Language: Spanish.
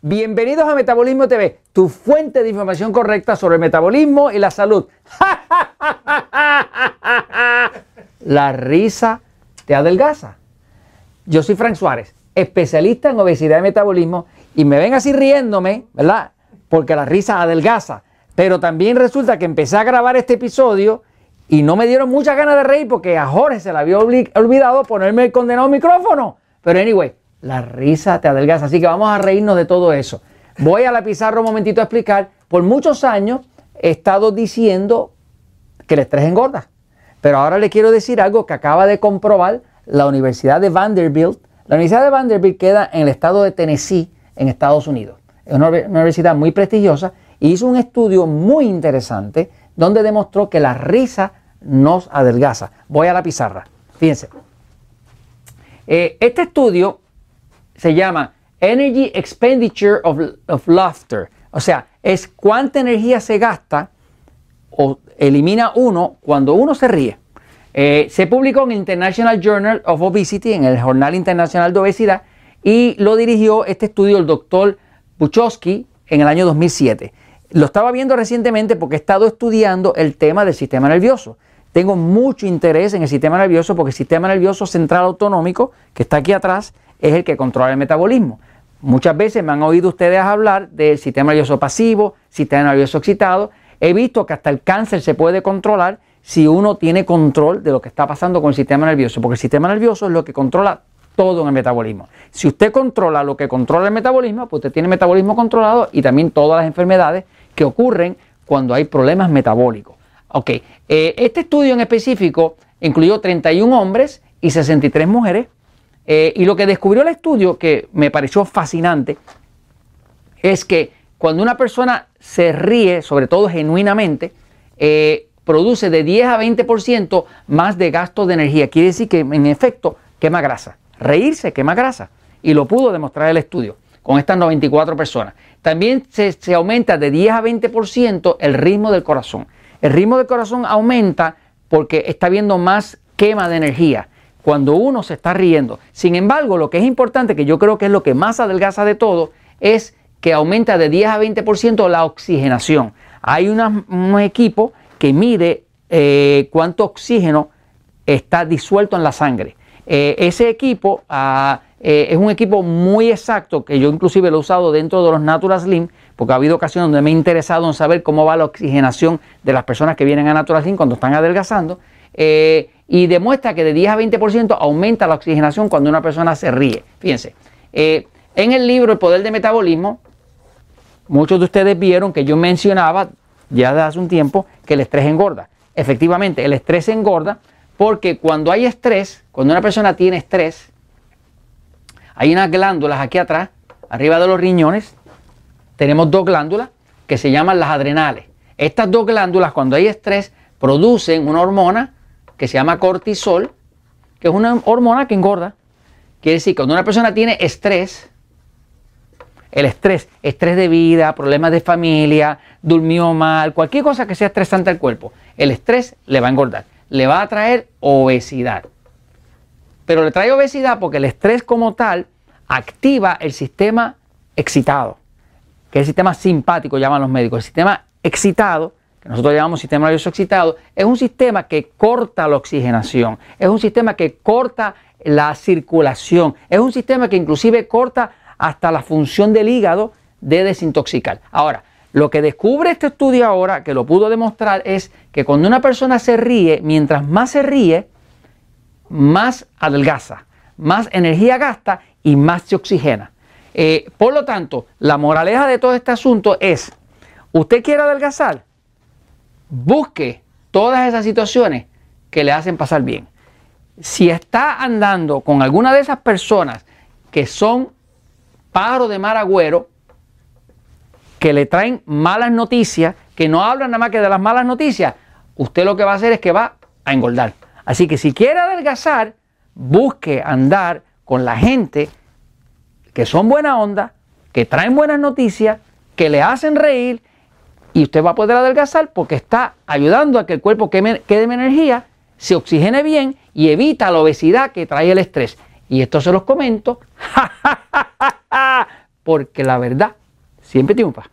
Bienvenidos a Metabolismo TV, tu fuente de información correcta sobre el metabolismo y la salud. la risa te adelgaza. Yo soy Frank Suárez, especialista en obesidad y metabolismo, y me ven así riéndome, ¿verdad? Porque la risa adelgaza. Pero también resulta que empecé a grabar este episodio y no me dieron muchas ganas de reír porque a Jorge se le había olvidado ponerme el condenado micrófono. Pero anyway, la risa te adelgaza. Así que vamos a reírnos de todo eso. Voy a la pizarra un momentito a explicar. Por muchos años he estado diciendo que el estrés engorda. Pero ahora le quiero decir algo que acaba de comprobar la Universidad de Vanderbilt. La Universidad de Vanderbilt queda en el estado de Tennessee, en Estados Unidos. Es una universidad muy prestigiosa y hizo un estudio muy interesante donde demostró que la risa nos adelgaza. Voy a la pizarra. Fíjense. Eh, este estudio se llama Energy Expenditure of, Laughter. O sea, es cuánta energía se gasta o elimina uno cuando uno se ríe. Eh, se publicó en International Journal of Obesity, en el Jornal Internacional de Obesidad, y lo dirigió este estudio el doctor Buchowski en el año 2007. Lo estaba viendo recientemente porque he estado estudiando el tema del sistema nervioso. Tengo mucho interés en el sistema nervioso porque el sistema nervioso central autonómico, que está aquí atrás, es el que controla el metabolismo. Muchas veces me han oído ustedes hablar del sistema nervioso pasivo, sistema nervioso excitado. He visto que hasta el cáncer se puede controlar si uno tiene control de lo que está pasando con el sistema nervioso, porque el sistema nervioso es lo que controla todo en el metabolismo. Si usted controla lo que controla el metabolismo, pues usted tiene metabolismo controlado y también todas las enfermedades que ocurren cuando hay problemas metabólicos. Ok, eh, este estudio en específico incluyó 31 hombres y 63 mujeres eh, y lo que descubrió el estudio, que me pareció fascinante, es que cuando una persona se ríe, sobre todo genuinamente, eh, produce de 10 a 20% más de gasto de energía. Quiere decir que en efecto quema grasa. Reírse quema grasa. Y lo pudo demostrar el estudio con estas 94 personas. También se, se aumenta de 10 a 20% el ritmo del corazón. El ritmo del corazón aumenta porque está habiendo más quema de energía cuando uno se está riendo. Sin embargo, lo que es importante, que yo creo que es lo que más adelgaza de todo, es que aumenta de 10 a 20% la oxigenación. Hay un equipo que mide eh, cuánto oxígeno está disuelto en la sangre. Eh, ese equipo ah, eh, es un equipo muy exacto que yo inclusive lo he usado dentro de los Natural Slim porque ha habido ocasiones donde me he interesado en saber cómo va la oxigenación de las personas que vienen a Natural Slim cuando están adelgazando y demuestra que de 10 a 20% aumenta la oxigenación cuando una persona se ríe. Fíjense, eh, en el libro El Poder del Metabolismo, muchos de ustedes vieron que yo mencionaba ya desde hace un tiempo que el estrés engorda. Efectivamente, el estrés engorda porque cuando hay estrés, cuando una persona tiene estrés, hay unas glándulas aquí atrás, arriba de los riñones, tenemos dos glándulas que se llaman las adrenales. Estas dos glándulas, cuando hay estrés, producen una hormona que se llama cortisol, que es una hormona que engorda. Quiere decir cuando una persona tiene estrés, el estrés, estrés de vida, problemas de familia, durmió mal, cualquier cosa que sea estresante al cuerpo, el estrés le va a engordar, le va a traer obesidad. Pero le trae obesidad porque el estrés como tal activa el sistema excitado, que es el sistema simpático, llaman los médicos. El sistema excitado nosotros llamamos sistema nervioso excitado, es un sistema que corta la oxigenación, es un sistema que corta la circulación, es un sistema que inclusive corta hasta la función del hígado de desintoxicar. Ahora, lo que descubre este estudio ahora, que lo pudo demostrar, es que cuando una persona se ríe, mientras más se ríe, más adelgaza, más energía gasta y más se oxigena. Eh, por lo tanto, la moraleja de todo este asunto es, ¿usted quiere adelgazar? Busque todas esas situaciones que le hacen pasar bien. Si está andando con alguna de esas personas que son pájaros de mar agüero, que le traen malas noticias, que no hablan nada más que de las malas noticias, usted lo que va a hacer es que va a engordar. Así que si quiere adelgazar, busque andar con la gente que son buena onda, que traen buenas noticias, que le hacen reír y usted va a poder adelgazar porque está ayudando a que el cuerpo quede quede energía, se oxigene bien y evita la obesidad que trae el estrés. Y esto se los comento porque la verdad siempre triunfa.